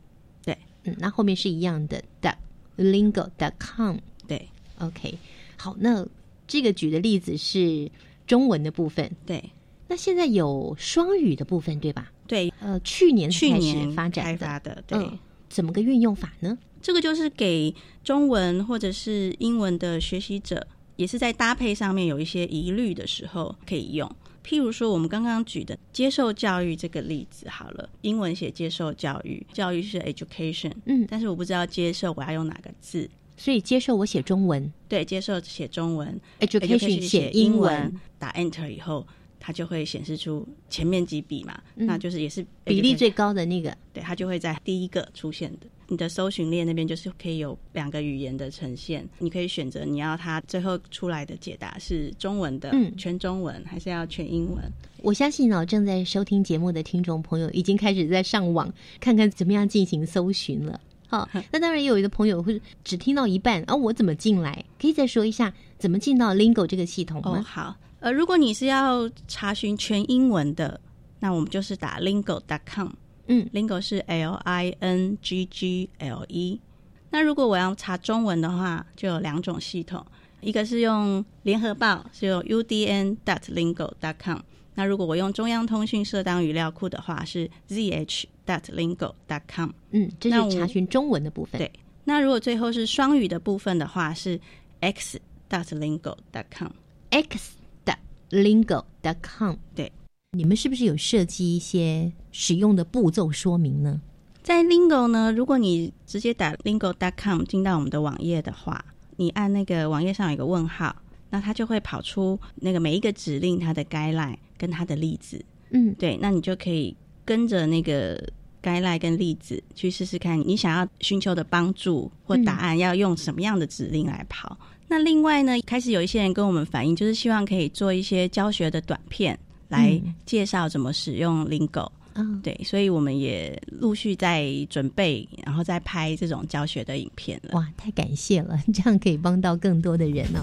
对，嗯，那后面是一样的 dot lingo dot com。对，OK，好，那这个举的例子是中文的部分，对那现在有双语的部分，对吧？对，呃，去年去年发展的，开发的，对。嗯，怎么个运用法呢？这个就是给中文或者是英文的学习者，也是在搭配上面有一些疑虑的时候可以用。譬如说，我们刚刚举的接受教育这个例子，好了，英文写接受教育，教育是 education，嗯，但是我不知道接受我要用哪个字。所以接受我写中文。对，接受写中文。Education 写英英文，打 Enter 以后，它就会显示出前面几笔嘛，嗯。那就是也是比例最高的那个，对，它就会在第一个出现的。你的搜寻列那边就是可以有两个语言的呈现，你可以选择你要它最后出来的解答是中文的，嗯。全中文还是要全英文？我相信呢、正在收听节目的听众朋友已经开始在上网看看怎么样进行搜寻了。好，那当然也有一个朋友会只听到一半啊，我怎么进来？可以再说一下怎么进到 Lingo 这个系统哦，吗？好，呃，如果你是要查询全英文的，那我们就是打 lingo.com。嗯，lingo 是 L I N G G L E。那如果我要查中文的话，就有两种系统，一个是用联合报，是用 UDN dot lingo dot com。那如果我用中央通讯社当语料库的话，是 ZH dot lingo dot com。嗯，这是查询中文的部分。对，那如果最后是双语的部分的话，是 X dot lingo dot com。x 的 lingo dot com。对，你们是不是有设计一些使用的步骤说明呢？在 Lingo 呢，如果你直接打 lingo.com 进到我们的网页的话，你按那个网页上有一个问号，那它就会跑出那个每一个指令它的 guideline 跟它的例子。嗯，对，那你就可以跟着那个 guideline 跟例子去试试看，你想要寻求的帮助或答案要用什么样的指令来跑。那另外呢，开始有一些人跟我们反映，就是希望可以做一些教学的短片来嗯介绍怎么使用 Lingo。嗯，对，所以我们也陆续在准备，然后再拍这种教学的影片了。哇，太感谢了，这样可以帮到更多的人哦。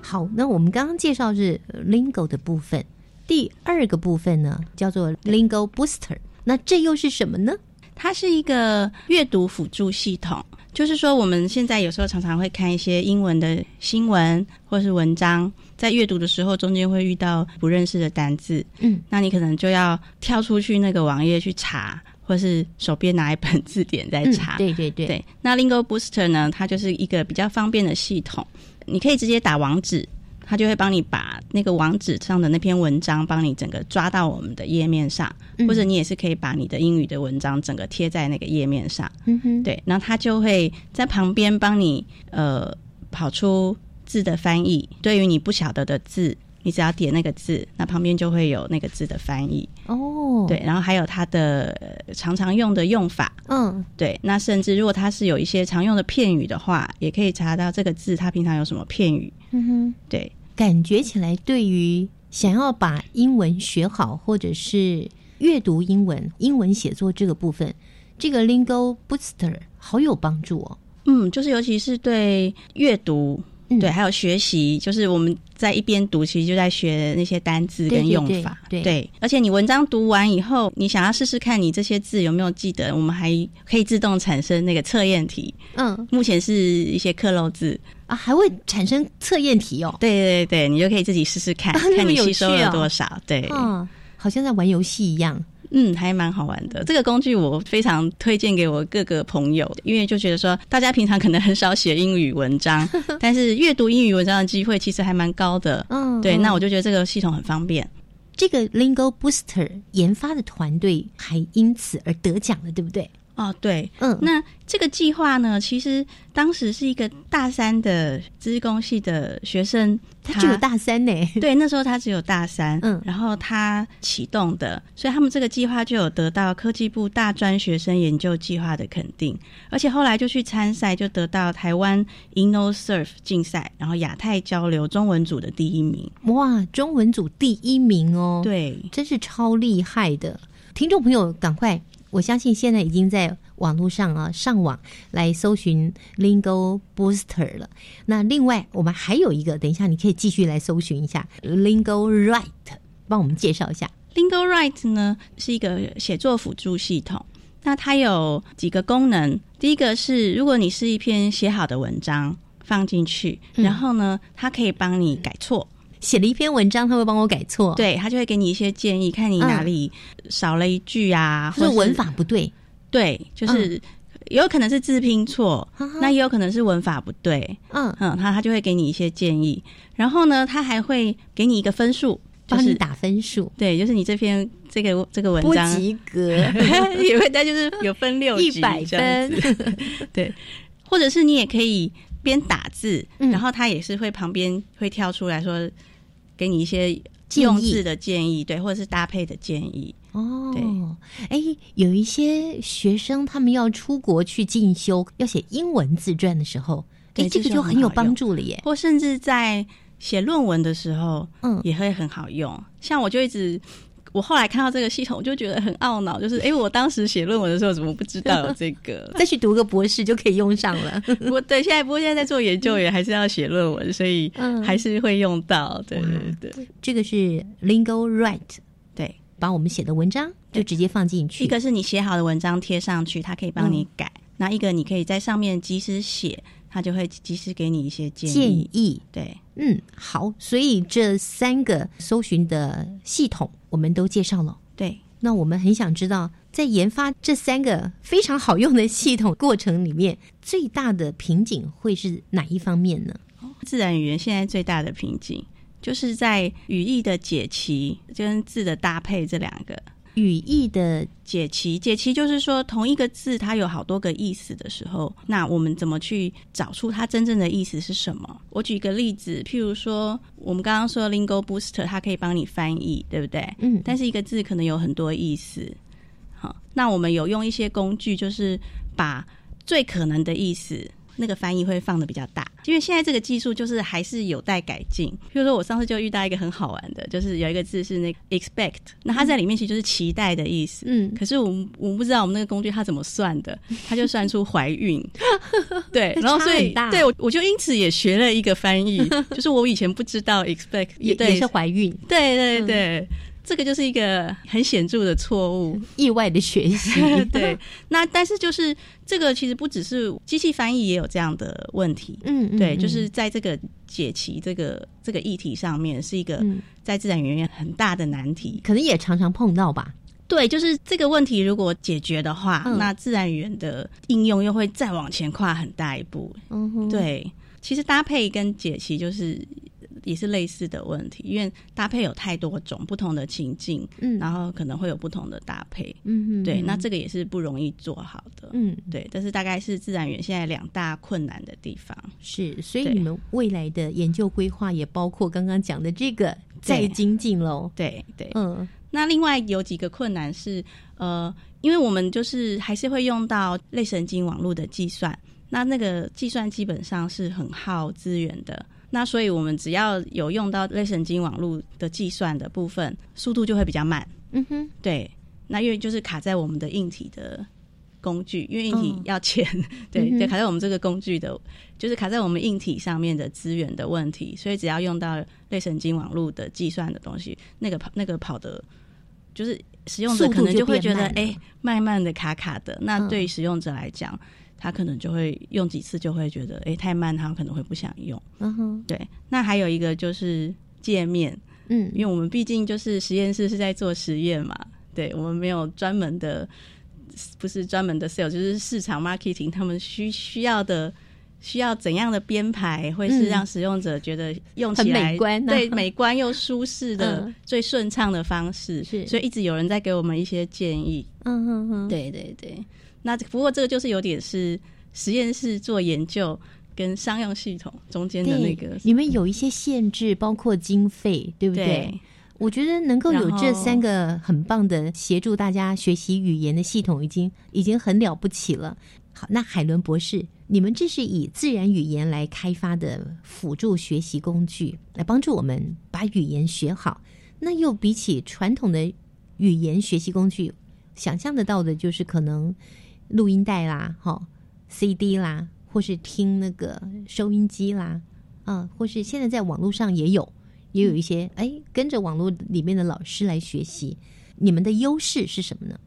好，那我们刚刚介绍是呃 Lingo 的部分，第二个部分呢叫做 Lingo Booster，那这又是什么呢？它是一个阅读辅助系统，就是说我们现在有时候常常会看一些英文的新闻或是文章，在阅读的时候中间会遇到不认识的单字，嗯，那你可能就要跳出去那个网页去查。或或是手边拿一本字典在查。嗯对对对对，那 Lingo Booster 呢，它就是一个比较方便的系统，你可以直接打网址。它就会帮你把那个网址上的那篇文章，帮你整个抓到我们的页面上，嗯或者你也是可以把你的英语的文章整个贴在那个页面上。嗯哼，对，然后他就会在旁边帮你呃跑出字的翻译。对于你不晓得的字，你只要点那个字，那旁边就会有那个字的翻译。哦，对，然后还有它的呃常常用的用法。嗯，对，那甚至如果它是有一些常用的片语的话，也可以查到这个字它平常有什么片语。嗯哼，对，感觉起来对于想要把英文学好，或者是阅读英文、英文写作这个部分，这个 Lingo Booster 好有帮助哦。嗯，就是尤其是对阅读。嗯对，还有学习，就是我们在一边读，其实就在学那些单字跟对对对用法。对而且你文章读完以后，你想要试试看你这些字有没有记得，我们还可以自动产生那个测验题。嗯，目前是一些克漏字啊，还会产生测验题哦。对对对，你就可以自己试试看，啊看你吸收了多少。对，嗯，好像在玩游戏一样。嗯，还蛮好玩的。这个工具我非常推荐给我各个朋友，因为就觉得说，大家平常可能很少写英语文章，但是阅读英语文章的机会其实还蛮高的。嗯对那我就觉得这个系统很方便。这个 Lingo Booster 研发的团队还因此而得奖了，对不对？哦，对，嗯，那这个计划呢，其实当时是一个大三的资工系的学生，他只有大三呢。对，那时候他只有大三，嗯，然后他启动的，所以他们这个计划就有得到科技部大专学生研究计划的肯定，而且后来就去参赛，就得到台湾 InnoSurf 竞赛，然后亚太交流中文组的第一名。哇，中文组第一名哦，对，真是超厉害的。听众朋友，赶快！我相信现在已经在网络上啊上网来搜寻 Lingo Booster 了。那另外，我们还有一个，等一下你可以继续来搜寻一下 Lingo Right，帮我们介绍一下。Lingo Write 呢是一个写作辅助系统，那它有几个功能。第一个是，如果你是一篇写好的文章放进去，嗯然后呢，它可以帮你改错。写了一篇文章，他会帮我改错，对，他就会给你一些建议，看你哪里少了一句啊，或者文法不对。对，就是也有可能是字拼错，那也有可能是文法不对。嗯。嗯，他他就会给你一些建议，然后呢，他还会给你一个分数，就是打分数。对，就是你这篇这个这个文不章及格，也会，但就是有分六级100 这样子。对，或者是你也可以边打字，嗯。然后他也是会旁边会跳出来说，给你一些用字的建议，对，或者是搭配的建议。哦，对哎，有一些学生他们要出国去进修，要写英文自传的时候，哎，对这个就就很有帮助了耶。或甚至在写论文的时候，嗯，也会很好用。像我就一直，我后来看到这个系统，我就觉得很懊恼，就是哎，诶我当时写论文的时候怎么不知道有这个？再去读个博士就可以用上了。我对现在不过现在在做研究也还是要写论文，所以嗯还是会用到。对对对，这个是 Lingo Right，对，把我们写的文章就直接放进去。一个是你写好的文章贴上去，它可以帮嗯你改；那一个你可以在上面及时写，它就会及时给你一些建议。建议，对，嗯，好，所以这三个搜寻的系统我们都介绍了。对，那我们很想知道，在研发这三个非常好用的系统过程里面，最大的瓶颈会是哪一方面呢？自然语言现在最大的瓶颈就是在语义的解析跟字的搭配这两个。语义的解析，解析就是说同一个字它有好多个意思的时候，那我们怎么去找出它真正的意思是什么？我举一个例子，譬如说我们刚刚说 Lingo Booster，它可以帮你翻译，对不对？嗯但是一个字可能有很多意思。好，那我们有用一些工具，就是把最可能的意思。那个翻译会放的比较大，因为现在这个技术就是还是有待改进。比如说，我上次就遇到一个很好玩的，就是有一个字是那个 expect，那它在里面其实就是期待的意思。嗯，可是我们我们不知道我们那个工具它怎么算的，它就算出怀孕。对，然后所以对我我就因此也学了一个翻译，就是我以前不知道 expect 也对也是怀孕，对对嗯对。这个就是一个很显著的错误，意外的学习。对，那但是就是这个其实不只是机器翻译也有这样的问题，嗯，嗯对，嗯就是在这个解题这个这个议题上面是一个嗯在自然语言很大的难题。可能也常常碰到吧。对，就是这个问题如果解决的话，嗯那自然语言的应用又会再往前跨很大一步。嗯哼，对，其实搭配跟解析就是也是类似的问题，因为搭配有太多种不同的情境，嗯然后可能会有不同的搭配。嗯哼，对，那嗯这个也是不容易做好的。嗯对，但是大概是自然语言现在两大困难的地方。是，所以你们未来的研究规划也包括刚刚讲的这个再精进喽。对对，嗯那另外有几个困难是，呃，因为我们就是还是会用到类神经网络的计算，那那个计算基本上是很耗资源的。那所以我们只要有用到类神经网络的计算的部分，速度就会比较慢。嗯哼，对，那因为就是卡在我们的硬体的工具，因为硬体嗯要钱，对，嗯对，卡在我们这个工具的，就是卡在我们硬体上面的资源的问题，所以只要用到类神经网络的计算的东西，那个跑那个跑的，就是使用者可能就会觉得，哎、慢慢的卡卡的，那嗯。对使用者来讲。他可能就会用几次就会觉得，哎、太慢，他可能会不想用。嗯哼，对，那还有一个就是界面，嗯。因为我们毕竟就是实验室是在做实验嘛，对我们没有专门的，不是专门的 sale，就是市场 marketing，他们需需要的需要怎样的编排，会是嗯。让使用者觉得用很起来美观啊对 美观又舒适的、嗯。最顺畅的方式，是。所以一直有人在给我们一些建议。嗯哼哼，对对对，那不过这个就是有点是实验室做研究跟商用系统中间的那个你们有一些限制，包括经费，对不对？对我觉得能够有这三个很棒的协助大家学习语言的系统，已经已经很了不起了。好，那海伦博士，你们这是以自然语言来开发的辅助学习工具，来帮助我们把语言学好。那又比起传统的语言学习工具，想象得到的就是可能录音带啦，哈、CD 啦，或是听那个收音机啦，啊，或是现在在网络上也有，也有一些哎，跟着网络里面的老师来学习。你们的优势是什么呢？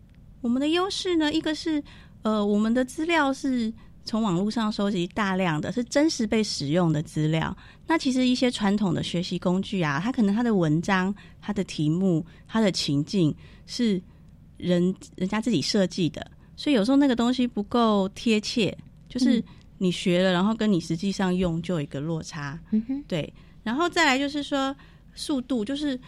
我们的优势呢，一个是呃，我们的资料是从网络上收集大量的，是真实被使用的资料。那其实一些传统的学习工具啊，它可能它的文章、它的题目、它的情境是人人家自己设计的，所以有时候那个东西不够贴切，就是嗯你学了，然后跟你实际上用就有一个落差。嗯哼，对，然后再来就是说速度，就是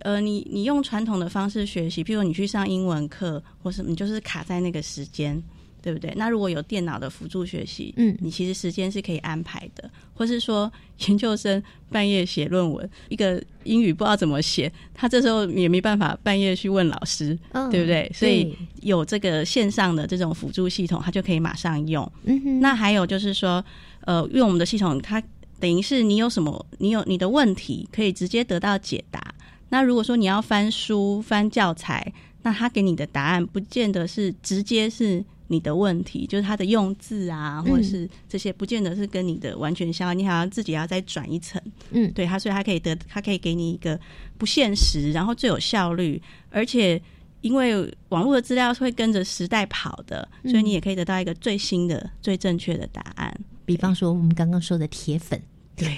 呃，你你用传统的方式学习，譬如你去上英文课，或是你就是卡在那个时间，对不对？那如果有电脑的辅助学习，嗯你其实时间是可以安排的，或是说研究生半夜写论文，一个英语不知道怎么写，他这时候也没办法半夜去问老师，嗯对不对？所以有这个线上的这种辅助系统，他就可以马上用。嗯哼，那还有就是说，呃，用我们的系统，它等于是你有什么，你有你的问题可以直接得到解答。那如果说你要翻书、翻教材，那他给你的答案不见得是直接是你的问题，就是它的用字啊，嗯或者是这些，不见得是跟你的完全相关，你好像自己要再转一层。嗯，对它，所以它可以得，它可以给你一个不现实，然后最有效率，而且因为网络的资料是会跟着时代跑的，所以你也可以得到一个最新的、最正确的答案。比方说我们刚刚说的铁粉。对，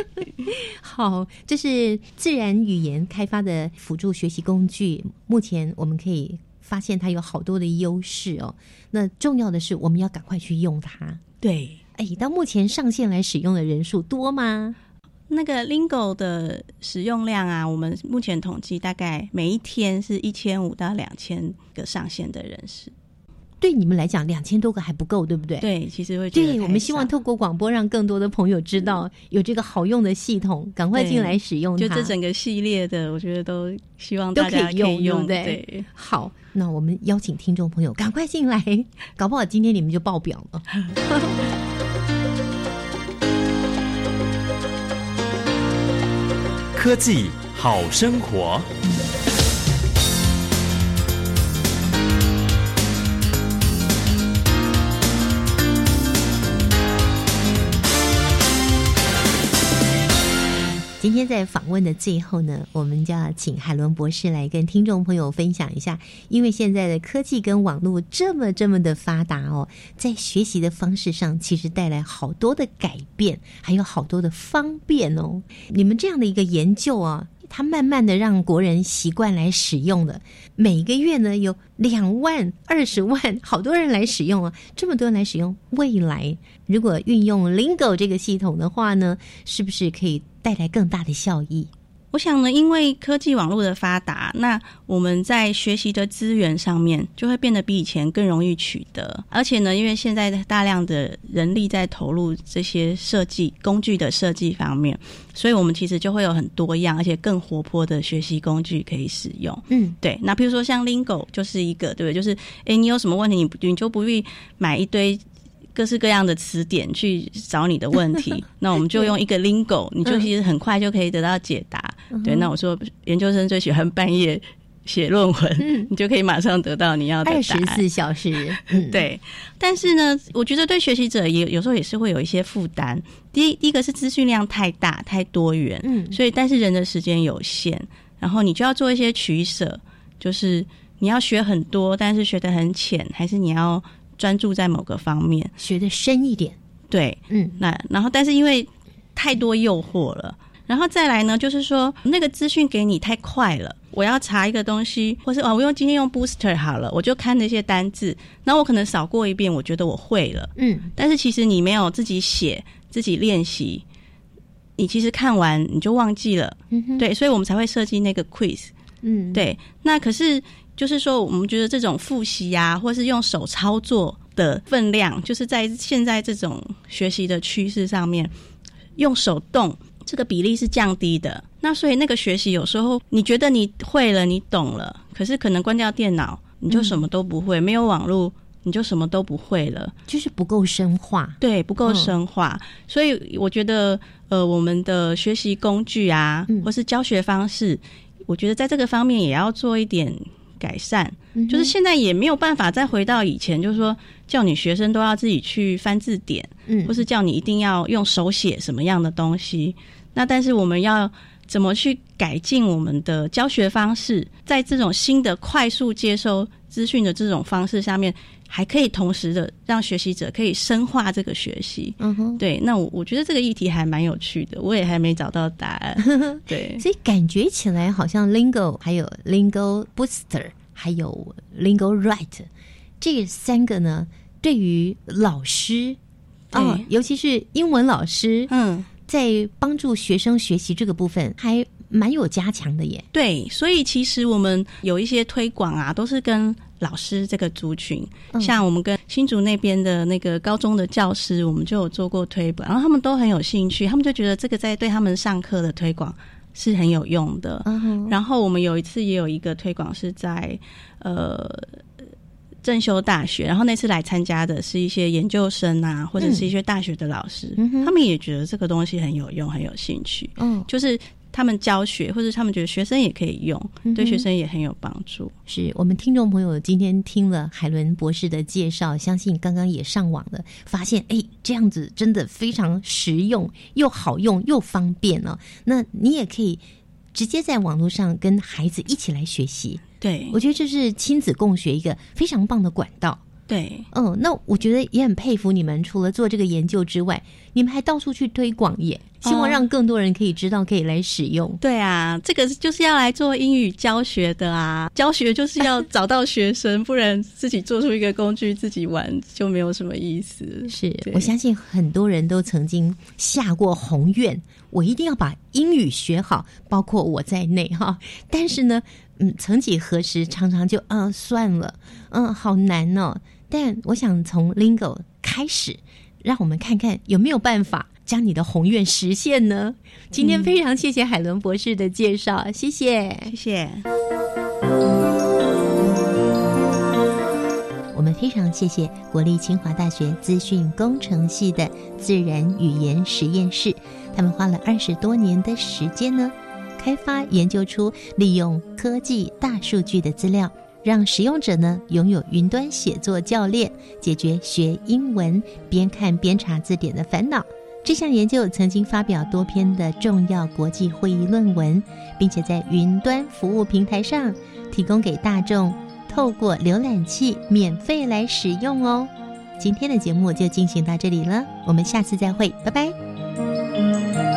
好，这是自然语言开发的辅助学习工具。目前我们可以发现它有好多的优势哦。那重要的是，我们要赶快去用它。对，哎，到目前上线来使用的人数多吗？那个 Lingo 的使用量啊，我们目前统计大概每一天是一千五到两千个上线的人士。对你们来讲，两千多个还不够，对不对？对，其实会对，我们希望透过广播，让更多的朋友知道有这个好用的系统，赶快进来使用它。就这整个系列的，我觉得都希望都大家可以用，用，对不对？对好，那我们邀请听众朋友赶快进来，搞不好今天你们就爆表了。科技好生活。今天在访问的最后呢，我们就要请海伦博士来跟听众朋友分享一下，因为现在的科技跟网络这么这么的发达哦，在学习的方式上，其实带来好多的改变，还有好多的方便哦。你们这样的一个研究啊，它慢慢的让国人习惯来使用了。每个月呢有两万、二十万，好多人来使用啊，这么多人来使用，未来如果运用 Lingo 这个系统的话呢，是不是可以带来更大的效益？我想呢，因为科技网络的发达，那我们在学习的资源上面就会变得比以前更容易取得。而且呢，因为现在大量的人力在投入这些设计工具的设计方面，所以我们其实就会有很多样而且更活泼的学习工具可以使用。嗯，对。那比如说像 Lingo 就是一个，对不对？就是诶，你有什么问题，你不你就不必买一堆。各式各样的词典去找你的问题，那我们就用一个 lingo，你就其实很快就可以得到解答。对，那我说研究生最喜欢半夜写论文，你就可以马上得到你要的二十四小时。对，但是呢，我觉得对学习者也有时候也是会有一些负担。第一，第一个是资讯量太大、太多元，嗯，所以但是人的时间有限，然后你就要做一些取舍，就是你要学很多，但是学得很浅，还是你要。专注在某个方面，学的深一点。对，嗯，那然后，但是因为太多诱惑了，然后再来呢，就是说那个资讯给你太快了。我要查一个东西，或是哦，我用今天用 Booster 好了，我就看那些单字，那我可能扫过一遍，我觉得我会了。嗯，但是其实你没有自己写、自己练习，你其实看完你就忘记了。嗯，对，所以我们才会设计那个 Quiz。嗯，对，那可是。就是说，我们觉得这种复习啊，或是用手操作的分量，就是在现在这种学习的趋势上面，用手动这个比例是降低的。那所以那个学习有时候你觉得你会了，你懂了，可是可能关掉电脑，你就什么都不会；没有网络，你就什么都不会了，就是不够深化。对，不够深化。所以我觉得，呃，我们的学习工具啊，或是教学方式，我觉得在这个方面也要做一点。改善，就是现在也没有办法再回到以前，就是说叫你学生都要自己去翻字典，嗯，或是叫你一定要用手写什么样的东西。那但是我们要怎么去改进我们的教学方式，在这种新的快速接收资讯的这种方式下面，还可以同时的让学习者可以深化这个学习。嗯哼，对，那我我觉得这个议题还蛮有趣的，我也还没找到答案。对，所以感觉起来好像 Lingo 还有 Lingo Booster 还有 Lingo Write 这三个呢，对于老师啊，尤其是英文老师，嗯，在帮助学生学习这个部分还蛮有加强的耶。对，所以其实我们有一些推广啊，都是跟。老师这个族群，像我们跟新竹那边的那个高中的教师，我们就有做过推广，然后他们都很有兴趣，他们就觉得这个在对他们上课的推广是很有用的。然后我们有一次也有一个推广是在呃正修大学，然后那次来参加的是一些研究生啊，或者是一些大学的老师，他们也觉得这个东西很有用，很有兴趣。嗯，就是。他们教学，或者他们觉得学生也可以用，对学生也很有帮助。是我们听众朋友今天听了海伦博士的介绍，相信刚刚也上网了，发现哎，这样子真的非常实用，又好用又方便哦。那你也可以直接在网络上跟孩子一起来学习。对，我觉得这是亲子共学一个非常棒的管道。对，嗯，那我觉得也很佩服你们，除了做这个研究之外，你们还到处去推广耶，希望让更多人可以知道，可以来使用。对啊，这个就是要来做英语教学的啊，教学就是要 找到学生，不然自己做出一个工具自己玩就没有什么意思。是我相信很多人都曾经下过宏愿，我一定要把英语学好，包括我在内哈。但是呢，嗯，曾几何时，常常就啊算了，嗯，好难哦。但我想从 Lingo 开始，让我们看看有没有办法将你的宏愿实现呢？今天非常谢谢海伦博士的介绍，谢谢，谢谢。我们非常谢谢国立清华大学资讯工程系的自然语言实验室，他们花了二十多年的时间呢，开发研究出利用科技大数据的资料。让使用者呢拥有云端写作教练，解决学英文边看边查字典的烦恼。这项研究曾经发表多篇的重要国际会议论文，并且在云端服务平台上提供给大众，透过浏览器免费来使用哦。今天的节目就进行到这里了，我们下次再会，拜拜。